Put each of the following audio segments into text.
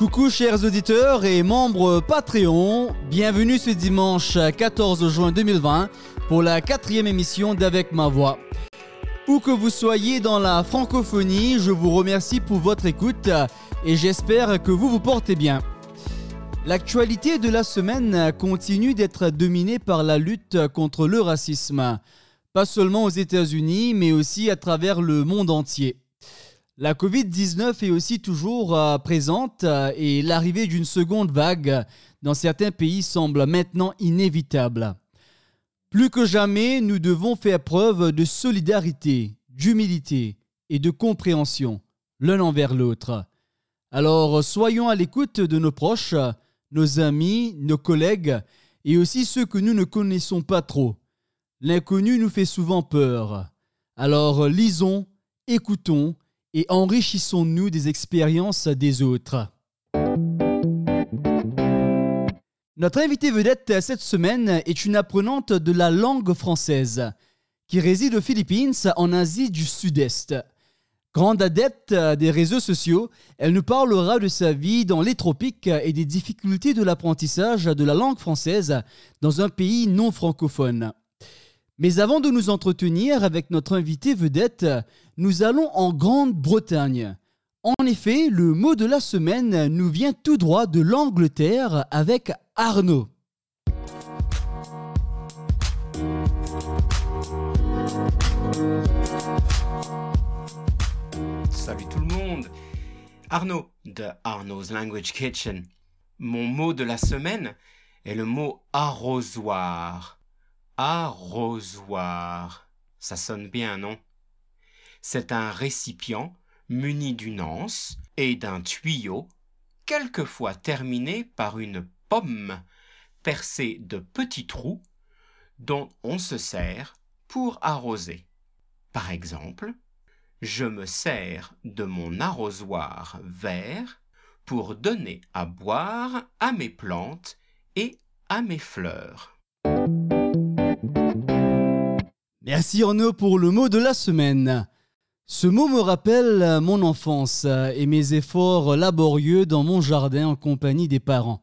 Coucou chers auditeurs et membres Patreon, bienvenue ce dimanche 14 juin 2020 pour la quatrième émission d'Avec ma voix. Où que vous soyez dans la francophonie, je vous remercie pour votre écoute et j'espère que vous vous portez bien. L'actualité de la semaine continue d'être dominée par la lutte contre le racisme, pas seulement aux États-Unis, mais aussi à travers le monde entier. La Covid-19 est aussi toujours euh, présente euh, et l'arrivée d'une seconde vague dans certains pays semble maintenant inévitable. Plus que jamais, nous devons faire preuve de solidarité, d'humilité et de compréhension l'un envers l'autre. Alors soyons à l'écoute de nos proches, nos amis, nos collègues et aussi ceux que nous ne connaissons pas trop. L'inconnu nous fait souvent peur. Alors lisons, écoutons et enrichissons-nous des expériences des autres. Notre invitée vedette cette semaine est une apprenante de la langue française qui réside aux Philippines en Asie du Sud-Est. Grande adepte des réseaux sociaux, elle nous parlera de sa vie dans les tropiques et des difficultés de l'apprentissage de la langue française dans un pays non francophone. Mais avant de nous entretenir avec notre invité vedette, nous allons en Grande-Bretagne. En effet, le mot de la semaine nous vient tout droit de l'Angleterre avec Arnaud. Salut tout le monde Arnaud de Arnaud's Language Kitchen. Mon mot de la semaine est le mot arrosoir. Arrosoir. Ça sonne bien, non? C'est un récipient muni d'une anse et d'un tuyau, quelquefois terminé par une pomme percée de petits trous dont on se sert pour arroser. Par exemple, je me sers de mon arrosoir vert pour donner à boire à mes plantes et à mes fleurs. Merci Arnaud pour le mot de la semaine. Ce mot me rappelle mon enfance et mes efforts laborieux dans mon jardin en compagnie des parents.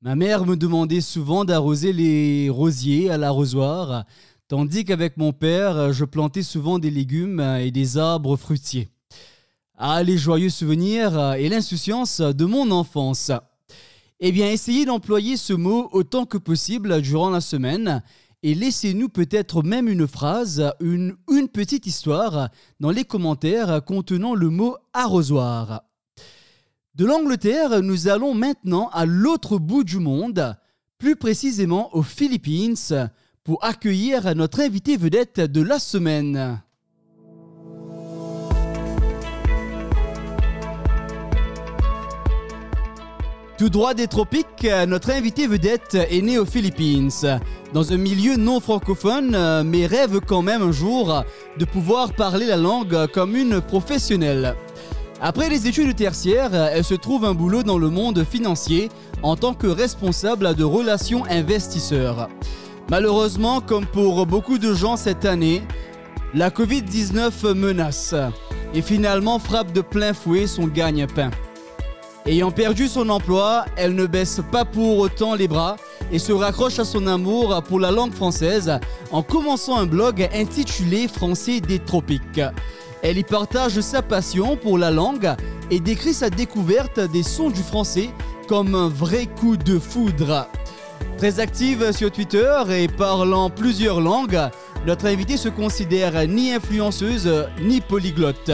Ma mère me demandait souvent d'arroser les rosiers à l'arrosoir, tandis qu'avec mon père, je plantais souvent des légumes et des arbres fruitiers. Ah, les joyeux souvenirs et l'insouciance de mon enfance. Eh bien, essayez d'employer ce mot autant que possible durant la semaine et laissez-nous peut-être même une phrase, une, petite histoire dans les commentaires contenant le mot arrosoir. De l'Angleterre, nous allons maintenant à l'autre bout du monde, plus précisément aux Philippines, pour accueillir notre invité vedette de la semaine. Tout droit des tropiques, notre invité vedette est né aux Philippines, dans un milieu non francophone, mais rêve quand même un jour de pouvoir parler la langue comme une professionnelle. Après les études tertiaires, elle se trouve un boulot dans le monde financier en tant que responsable de relations investisseurs. Malheureusement, comme pour beaucoup de gens cette année, la Covid-19 menace et finalement frappe de plein fouet son gagne-pain. Ayant perdu son emploi, elle ne baisse pas pour autant les bras et se raccroche à son amour pour la langue française en commençant un blog intitulé Français des tropiques. Elle y partage sa passion pour la langue et décrit sa découverte des sons du français comme un vrai coup de foudre. Très active sur Twitter et parlant plusieurs langues, notre invitée se considère ni influenceuse ni polyglotte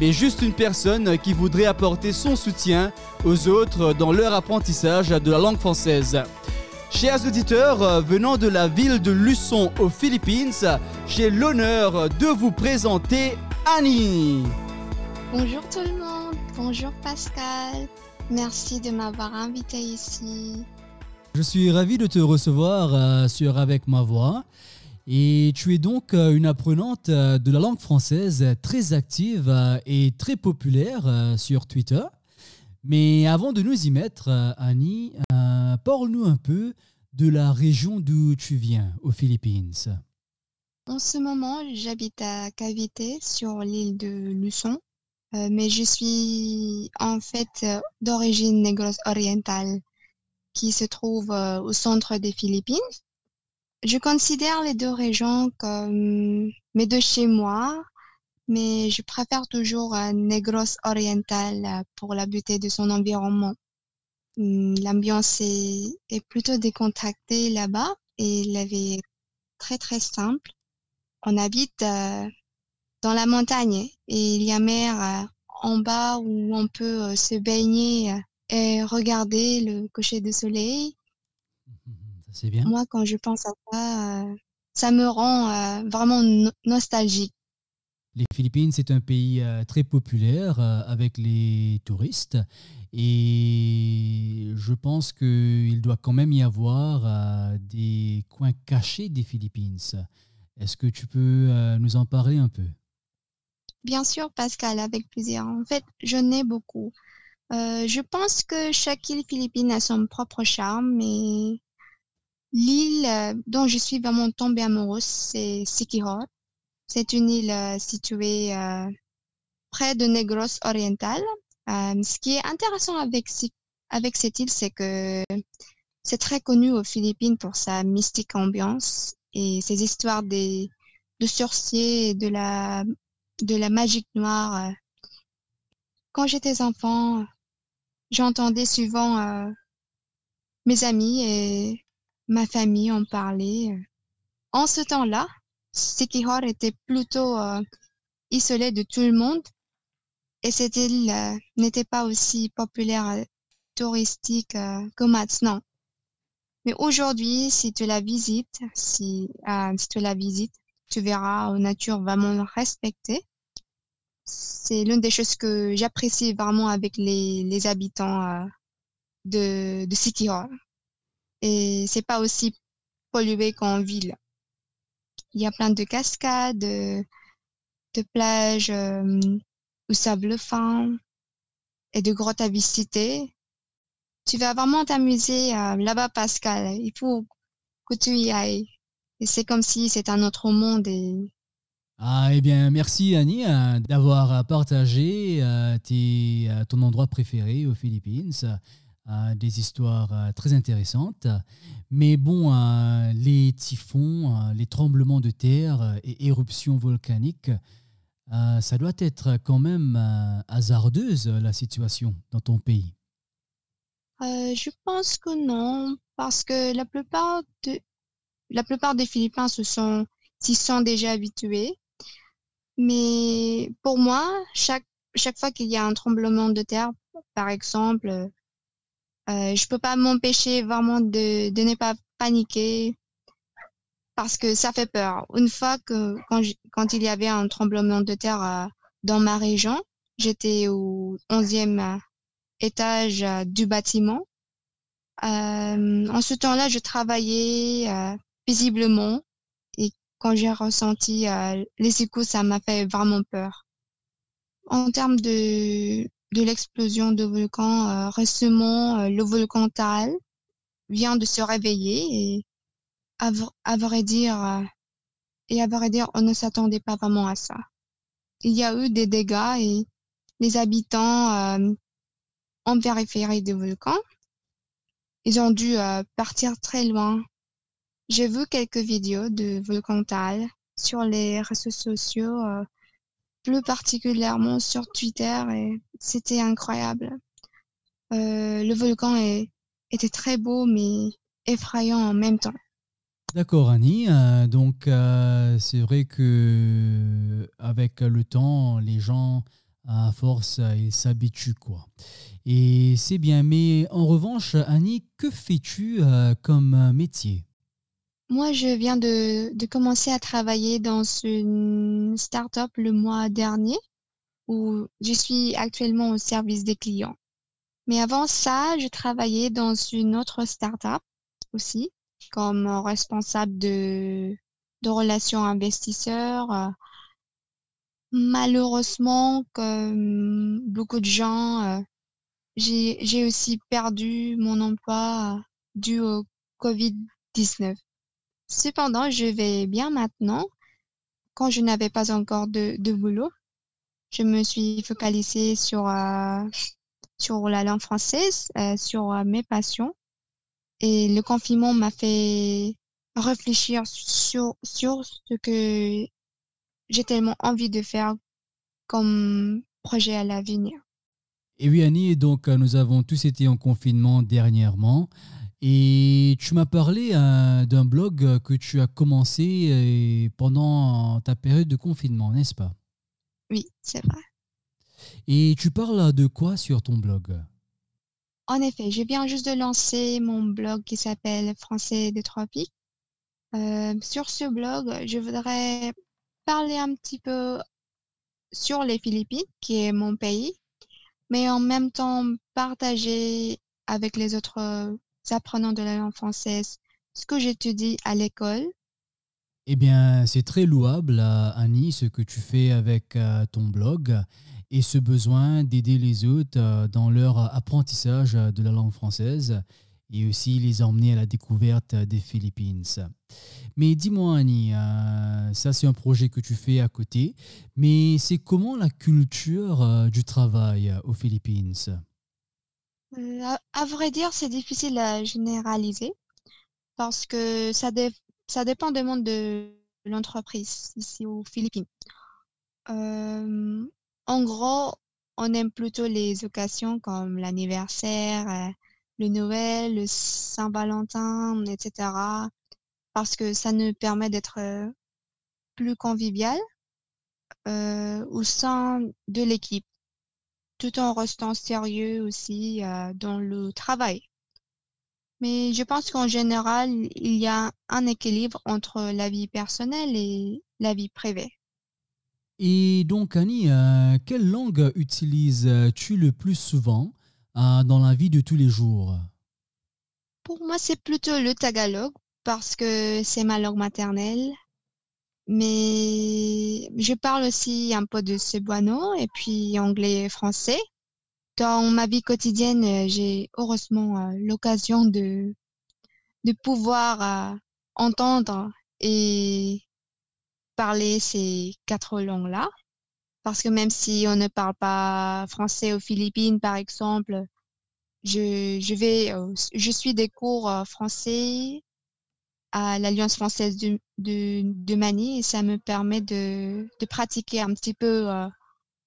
mais juste une personne qui voudrait apporter son soutien aux autres dans leur apprentissage de la langue française. Chers auditeurs, venant de la ville de Luçon aux Philippines, j'ai l'honneur de vous présenter Annie. Bonjour tout le monde, bonjour Pascal, merci de m'avoir invité ici. Je suis ravi de te recevoir euh, sur Avec ma voix. Et tu es donc euh, une apprenante euh, de la langue française très active euh, et très populaire sur Twitter. Mais avant de nous y mettre, Annie, parle-nous un peu de la région d'où tu viens, aux Philippines. En ce moment, j'habite à Cavite, sur l'île de Luçon. Mais je suis en fait d'origine négros orientale qui se trouve au centre des Philippines. Je considère les deux régions comme mes deux chez moi, mais je préfère toujours Negros oriental pour la beauté de son environnement. Hum, l'ambiance est, plutôt décontractée là-bas et la vie est très très simple. On habite dans la montagne et il y a mer euh, en bas où on peut euh, se baigner euh, et regarder le coucher de soleil. C'est bien. Moi, quand je pense à ça, ça me rend vraiment nostalgique. Les Philippines, c'est un pays très populaire avec les touristes et je pense qu'il doit quand même y avoir des coins cachés des Philippines. Est-ce que tu peux nous en parler un peu? Bien sûr, Pascal, avec plaisir. En fait, je n'ai beaucoup. Euh, je pense que chaque île philippine a son propre charme, mais l'île euh, dont je suis vraiment tombée amoureuse, c'est Siquijor. C'est une île euh, située près de Negros oriental. ce qui est intéressant avec, avec cette île, c'est que c'est très connu aux Philippines pour sa mystique ambiance et ses histoires des, de sorciers et de la de la magique noire. Euh. Quand j'étais enfant, j'entendais souvent euh, mes amis et ma famille en parler. En ce temps-là, Sikihor était plutôt euh, isolé de tout le monde et cette île n'était pas aussi populaire touristique que maintenant. Mais aujourd'hui, si tu la visites, si, si tu la visites, tu verras une nature vraiment respectée. C'est l'une des choses que j'apprécie vraiment avec les, les habitants euh, de, de Hall. Et c'est pas aussi pollué qu'en ville. Il y a plein de cascades, de, plages euh, au sable fin et de grottes à visiter. Tu vas vraiment t'amuser euh, là-bas, Pascal. Il faut que tu y ailles. Et c'est comme si c'était un autre monde. Ah, eh bien, merci Annie euh, d'avoir partagé euh, euh, ton endroit préféré aux Philippines. Des histoires très intéressantes. Mais bon, les typhons, les tremblements de terre et éruptions volcaniques, ça doit être quand même hasardeuse la situation dans ton pays. je pense que non, parce que la plupart de, la plupart des Philippins se sont, s'y sont déjà habitués. Mais pour moi, chaque, chaque fois qu'il y a un tremblement de terre, par exemple, euh, je peux pas m'empêcher vraiment de, de ne pas paniquer parce que ça fait peur. Une fois que quand, quand il y avait un tremblement de terre euh, dans ma région, j'étais au 11e étage euh, du bâtiment. Euh, en ce temps-là, je travaillais euh, visiblement. Et quand j'ai ressenti euh, les secousses, ça m'a fait vraiment peur. En termes de, de l'explosion de volcan, euh, récemment, euh, le volcan Tal vient de se réveiller et à, à vrai dire, et à vrai dire, on ne s'attendait pas vraiment à ça. Il y a eu des dégâts et les habitants en périphérie du volcan, ils ont dû partir très loin j'ai vu quelques vidéos de volcan Tal sur les réseaux sociaux, euh, particulièrement sur Twitter, et c'était incroyable. Euh, le volcan était très beau, mais effrayant en même temps. D'accord, Annie. Euh, donc, c'est vrai que avec le temps, les gens, à force, ils s'habituent, quoi. Et c'est bien. Mais en revanche, Annie, que fais-tu comme métier? Moi, je viens de, de commencer à travailler dans une start-up le mois dernier où je suis actuellement au service des clients. Mais avant ça, je travaillais dans une autre start-up aussi comme responsable de, de relations investisseurs. Malheureusement, comme beaucoup de gens, j'ai aussi perdu mon emploi dû au Covid-19. Cependant, je vais bien maintenant, quand je n'avais pas encore de, boulot. je me suis focalisée sur, euh, sur la langue française, euh, sur euh, mes passions. Et le confinement m'a fait réfléchir sur, sur ce que j'ai tellement envie de faire comme projet à l'avenir. Et oui, Annie, donc nous avons tous été en confinement dernièrement. Et tu m'as parlé d'un blog que tu as commencé pendant ta période de confinement, n'est-ce pas? Oui, c'est vrai. Et tu parles de quoi sur ton blog? En effet, je viens juste de lancer mon blog qui s'appelle Français des Tropiques. Euh, sur ce blog, je voudrais parler un petit peu sur les Philippines, qui est mon pays, mais en même temps partager avec les autres apprenants de la langue française ce que j'étudie à l'école. Eh bien, c'est très louable, Annie, ce que tu fais avec euh, ton blog et ce besoin d'aider les autres euh, dans leur apprentissage de la langue française et aussi les emmener à la découverte des Philippines. Mais dis-moi Annie, euh, ça c'est un projet que tu fais à côté, mais c'est comment la culture euh, du travail aux Philippines? À, vrai dire, c'est difficile à généraliser parce que ça, dépend du monde de l'entreprise ici aux Philippines. En gros, on aime plutôt les occasions comme l'anniversaire, euh, le Noël, le Saint-Valentin, etc. Parce que ça nous permet d'être euh, plus convivial euh, au sein de l'équipe, tout en restant sérieux aussi dans le travail. Mais je pense qu'en général, il y a un équilibre entre la vie personnelle et la vie privée. Et donc, Annie, euh, quelle langue utilises-tu le plus souvent euh, dans la vie de tous les jours? Pour moi, c'est plutôt le tagalog parce que c'est ma langue maternelle. Mais je parle aussi un peu de cebuano et puis anglais et français. Dans ma vie quotidienne, j'ai heureusement euh, l'occasion de, de pouvoir entendre et parler ces quatre langues-là. Parce que même si on ne parle pas français aux Philippines, par exemple, je, je vais, euh, je suis des cours euh, français à l'Alliance française de, de, de Mani et ça me permet de, de pratiquer un petit peu euh,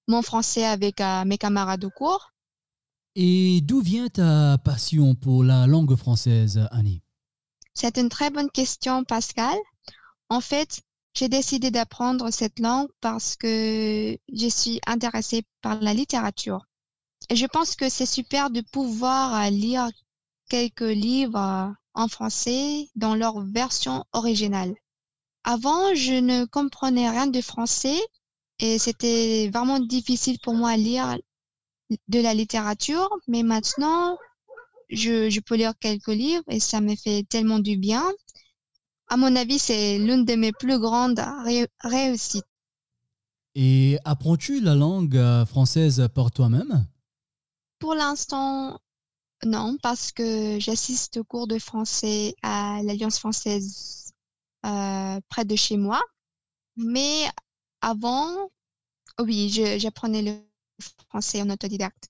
mon français avec mes camarades de cours. Et d'où vient ta passion pour la langue française, Annie? C'est une très bonne question, Pascal. En fait, j'ai décidé d'apprendre cette langue parce que je suis intéressée par la littérature. Et je pense que c'est super de pouvoir euh, lire quelques livres euh, en français dans leur version originale. Avant, je ne comprenais rien de français et c'était vraiment difficile pour moi à lire de la littérature, mais maintenant, je, je peux lire quelques livres et ça me fait tellement du bien à mon avis, c'est l'une de mes plus grandes réussites. Et apprends-tu la langue euh, française par toi-même? Pour l'instant, non, parce que j'assiste au cours de français à l'Alliance française euh, près de chez moi. Mais avant, oui, j'apprenais le français en autodidacte.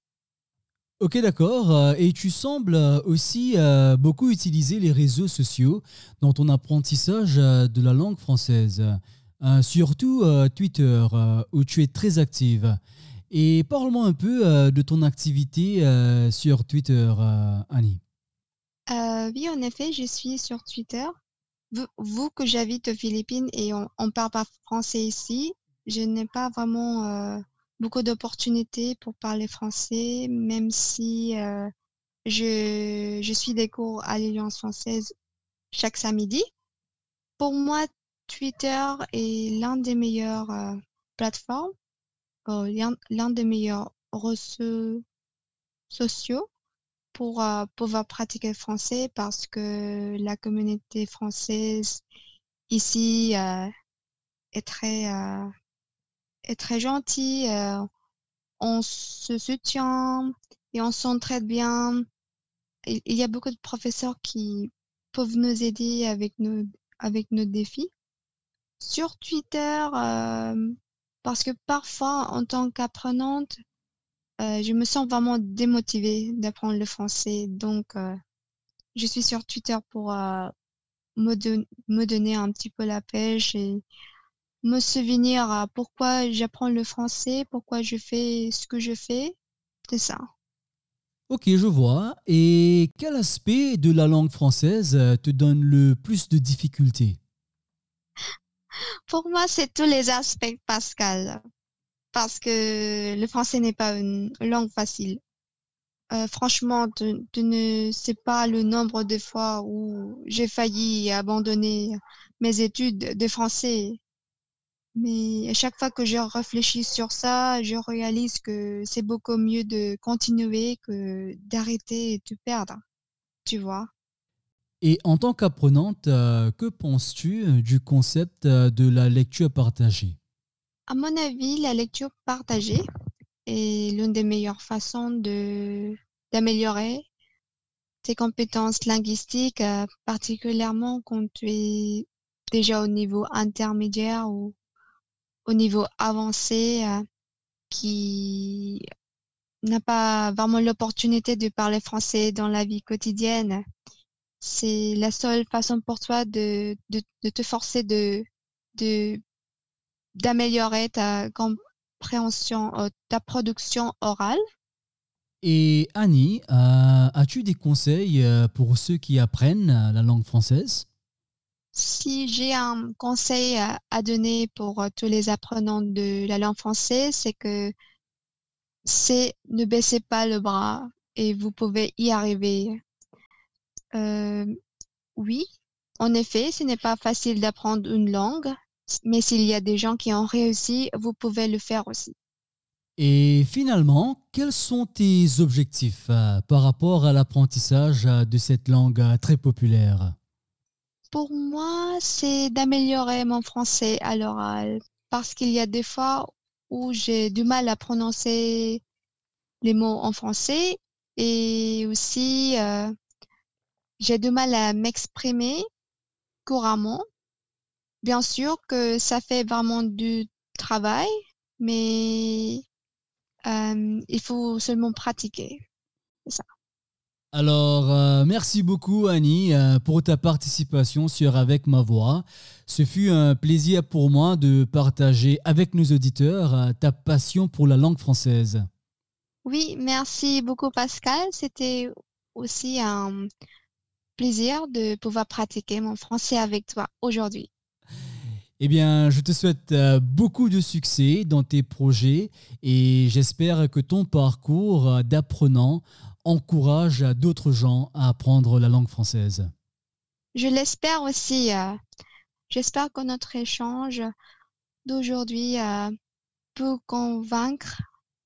Ok, d'accord. Euh, et tu sembles euh, aussi beaucoup utiliser les réseaux sociaux dans ton apprentissage de la langue française, surtout Twitter, où tu es très active. Et parle-moi un peu de ton activité sur Twitter, Annie. oui, en effet, je suis sur Twitter. Vous, que j'habite aux Philippines et on ne parle pas français ici, je n'ai pas vraiment beaucoup d'opportunités pour parler français, même si euh, je, suis des cours à l'Alliance française chaque samedi. Pour moi, Twitter est l'un des meilleures euh, plateformes, euh, l'un des meilleurs réseaux sociaux pour pouvoir pratiquer le français parce que la communauté française ici est très est très gentil. Euh, on se soutient et on s'entraide bien. Il, y a beaucoup de professeurs qui peuvent nous aider avec nos, avec nos défis. Sur Twitter, euh, parce que parfois, en tant qu'apprenante, euh, je me sens vraiment démotivée d'apprendre le français. Donc, euh, je suis sur Twitter pour euh, me, me donner un petit peu la pêche et me souvenir à pourquoi j'apprends le français, pourquoi je fais ce que je fais. C'est ça. Ok, je vois. Et quel aspect de la langue française te donne le plus de difficultés? Pour moi, c'est tous les aspects, Pascal, parce que le français n'est pas une langue facile. Euh, franchement, tu, tu ne sais pas le nombre de fois où j'ai failli abandonner mes études de français. Mais à chaque fois que je réfléchis sur ça, je réalise que c'est beaucoup mieux de continuer que d'arrêter et de perdre. Tu vois? Et en tant qu'apprenante, euh, que penses-tu euh, du concept euh, de la lecture partagée? À mon avis, la lecture partagée est l'une des meilleures façons d'améliorer tes compétences linguistiques, particulièrement quand tu es déjà au niveau intermédiaire ou au niveau avancé, qui n'a pas vraiment l'opportunité de parler français dans la vie quotidienne. C'est la seule façon pour toi de, de, de te forcer de, de, d'améliorer ta compréhension, euh, ta production orale? Et Annie, euh, as-tu des conseils euh, pour ceux qui apprennent la langue française? Si j'ai un conseil à, à donner pour tous les apprenants de la langue française, c'est que c'est ne baissez pas le bras et vous pouvez y arriver. Euh, oui, en effet, ce n'est pas facile d'apprendre une langue, mais s'il y a des gens qui ont réussi, vous pouvez le faire aussi. Et finalement, quels sont tes objectifs euh, par rapport à l'apprentissage euh, de cette langue euh, très populaire? Pour moi, c'est d'améliorer mon français à l'oral parce qu'il y a des fois où j'ai du mal à prononcer les mots en français et aussi euh, j'ai du mal à m'exprimer couramment. Bien sûr que ça fait vraiment du travail, mais euh, il faut seulement pratiquer. Alors, euh, merci beaucoup Annie euh, pour ta participation sur Avec ma voix. Ce fut un plaisir pour moi de partager avec nos auditeurs euh, ta passion pour la langue française. Oui, merci beaucoup Pascal. C'était aussi un plaisir de pouvoir pratiquer mon français avec toi aujourd'hui. Eh bien, je te souhaite euh, beaucoup de succès dans tes projets et j'espère que ton parcours euh, d'apprenant encourage d'autres gens à apprendre la langue française. Je l'espère aussi. euh, J'espère que notre échange d'aujourd'hui peut convaincre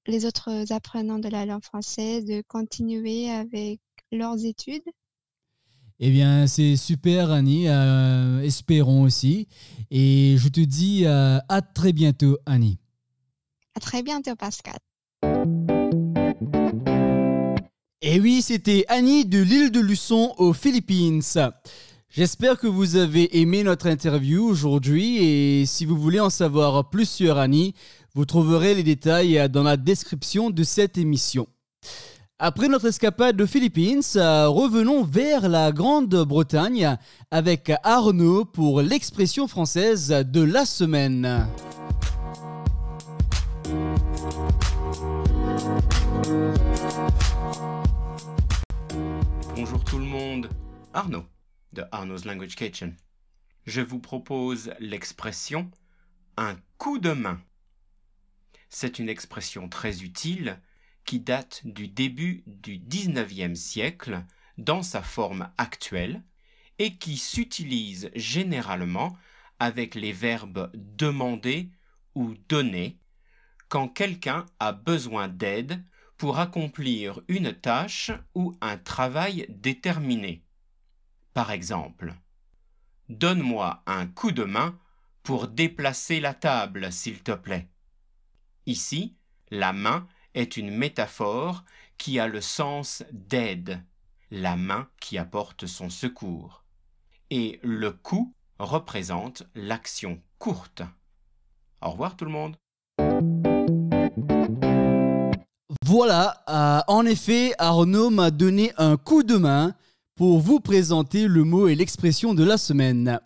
les autres apprenants de la langue française de continuer avec leurs études. Eh bien, c'est super Annie, euh, espérons aussi. Et je te dis euh, à très bientôt Annie. À très bientôt, Pascal. Et oui, c'était Annie de l'île de Luçon aux Philippines. J'espère que vous avez aimé notre interview aujourd'hui et si vous voulez en savoir plus sur Annie, vous trouverez les détails dans la description de cette émission. Après notre escapade aux Philippines, euh, revenons vers la Grande-Bretagne avec Arnaud pour l'expression française de la semaine. Bonjour tout le monde, Arnaud de Arnaud's Language Kitchen. Je vous propose l'expression un coup de main. C'est une expression très utile qui date du début du XIXe siècle dans sa forme actuelle et qui s'utilise généralement avec les verbes demander ou donner quand quelqu'un a besoin d'aide pour accomplir une tâche ou un travail déterminé. Par exemple, Donne-moi un coup de main pour déplacer la table, s'il te plaît. Ici, la main est une métaphore qui a le sens d'aide, la main qui apporte son secours. Et le coup représente l'action courte. Au revoir tout le monde. Voilà, euh, en effet, Arnaud m'a donné un coup de main pour vous présenter le mot et l'expression de la semaine.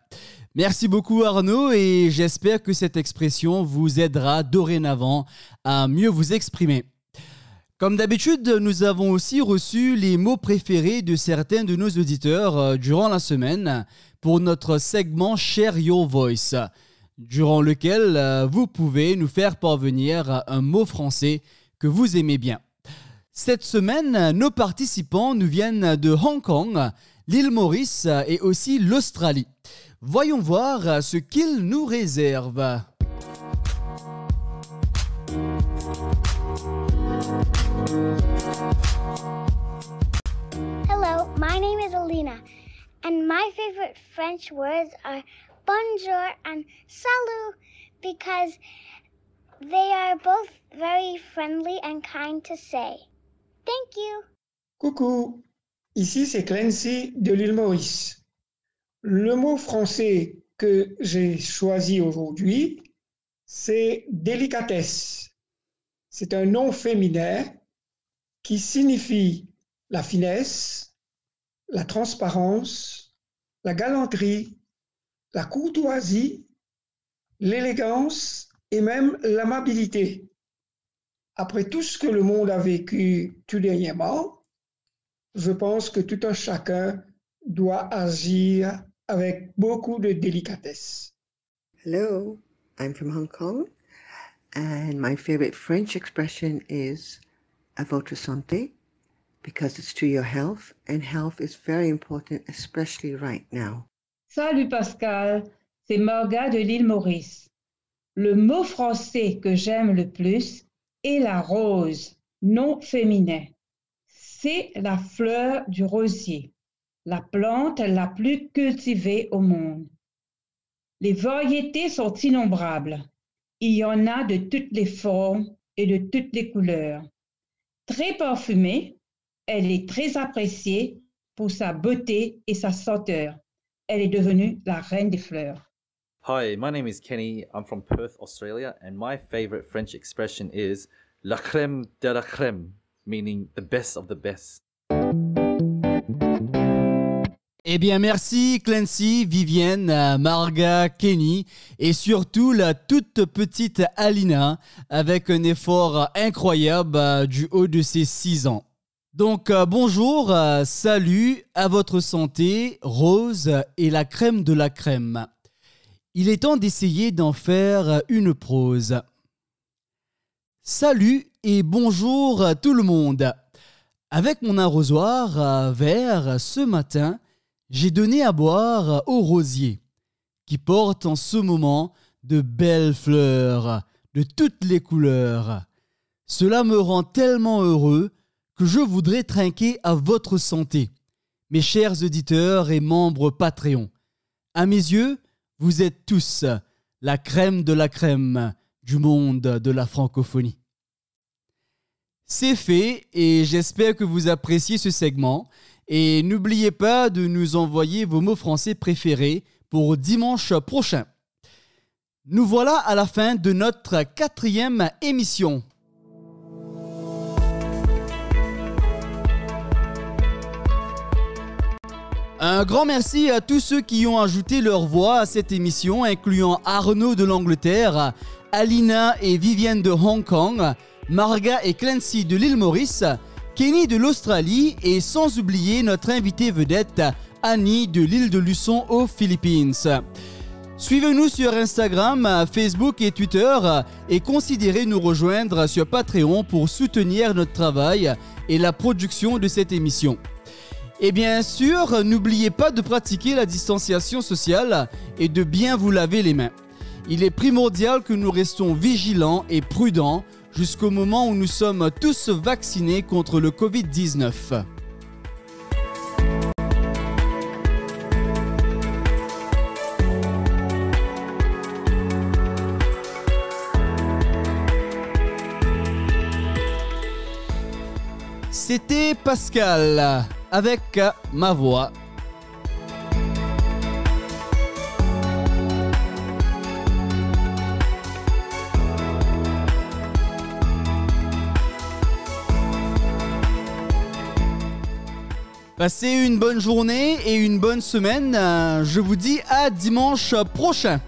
Merci beaucoup Arnaud et j'espère que cette expression vous aidera dorénavant à mieux vous exprimer. Comme d'habitude, nous avons aussi reçu les mots préférés de certains de nos auditeurs euh, durant la semaine pour notre segment Share Your Voice, durant lequel euh, vous pouvez nous faire parvenir un mot français que vous aimez bien. Cette semaine, nos participants nous viennent de Hong Kong, l'île Maurice et aussi l'Australie. Voyons voir ce qu'ils nous réservent. Hello, my name is Alina, and my favorite French words are bonjour and salut because they are both very friendly and kind to say. Thank you. Coucou, ici c'est Clancy de l'île Maurice. Le mot français que j'ai choisi aujourd'hui, c'est délicatesse. C'est un nom féminin qui signifie la finesse, la transparence, la galanterie, la courtoisie, l'élégance et même l'amabilité. Après tout ce que le monde a vécu tout dernièrement, je pense que tout un chacun doit agir avec beaucoup de délicatesse. Hello, I'm from Hong Kong, and my favorite French expression is à votre santé because it's to your health, and health is very important, especially right now. Salut Pascal, c'est Morga de l'île Maurice. Le mot français que j'aime le plus est la rose, non féminin. C'est la fleur du rosier, la plante la plus cultivée au monde. Les variétés sont innombrables. Il y en a de toutes les formes et de toutes les couleurs. Très parfumée, elle est très appréciée pour sa beauté et sa senteur. Elle est devenue la reine des fleurs. Hi, my name is Kenny. I'm from Perth, Australia, and my favorite French expression is la crème de la crème, meaning the best of the best. Eh bien, merci Clancy, Vivienne, euh, Marga, Kenny et surtout la toute petite Alina avec un effort incroyable euh, du haut de ses 6 ans. Donc euh, bonjour, salut, à votre santé, Rose et la crème de la crème. Il est temps d'essayer d'en faire une prose. Salut et bonjour tout le monde. Avec mon arrosoir vert ce matin, j'ai donné à boire au rosier, qui porte en ce moment de belles fleurs de toutes les couleurs. Cela me rend tellement heureux que je voudrais trinquer à votre santé, mes chers auditeurs et membres Patreon. À mes yeux, vous êtes tous la crème de la crème du monde de la francophonie. C'est fait et j'espère que vous appréciez ce segment et n'oubliez pas de nous envoyer vos mots français préférés pour dimanche prochain. Nous voilà à la fin de notre quatrième émission. Un grand merci à tous ceux qui ont ajouté leur voix à cette émission, incluant Arnaud de l'Angleterre, Alina et Vivienne de Hong Kong, Marga et Clancy de l'île Maurice, Kenny de l'Australie et sans oublier notre invité vedette Annie de l'île de Luçon aux Philippines. Suivez-nous sur Instagram, Facebook et Twitter et considérez nous rejoindre sur Patreon pour soutenir notre travail et la production de cette émission. Et bien sûr, n'oubliez pas de pratiquer la distanciation sociale et de bien vous laver les mains. Il est primordial que nous restons vigilants et prudents jusqu'au moment où nous sommes tous vaccinés contre le Covid-19. C'était Pascal avec ma voix Passez une bonne journée et une bonne semaine. Euh, Je vous dis à dimanche prochain.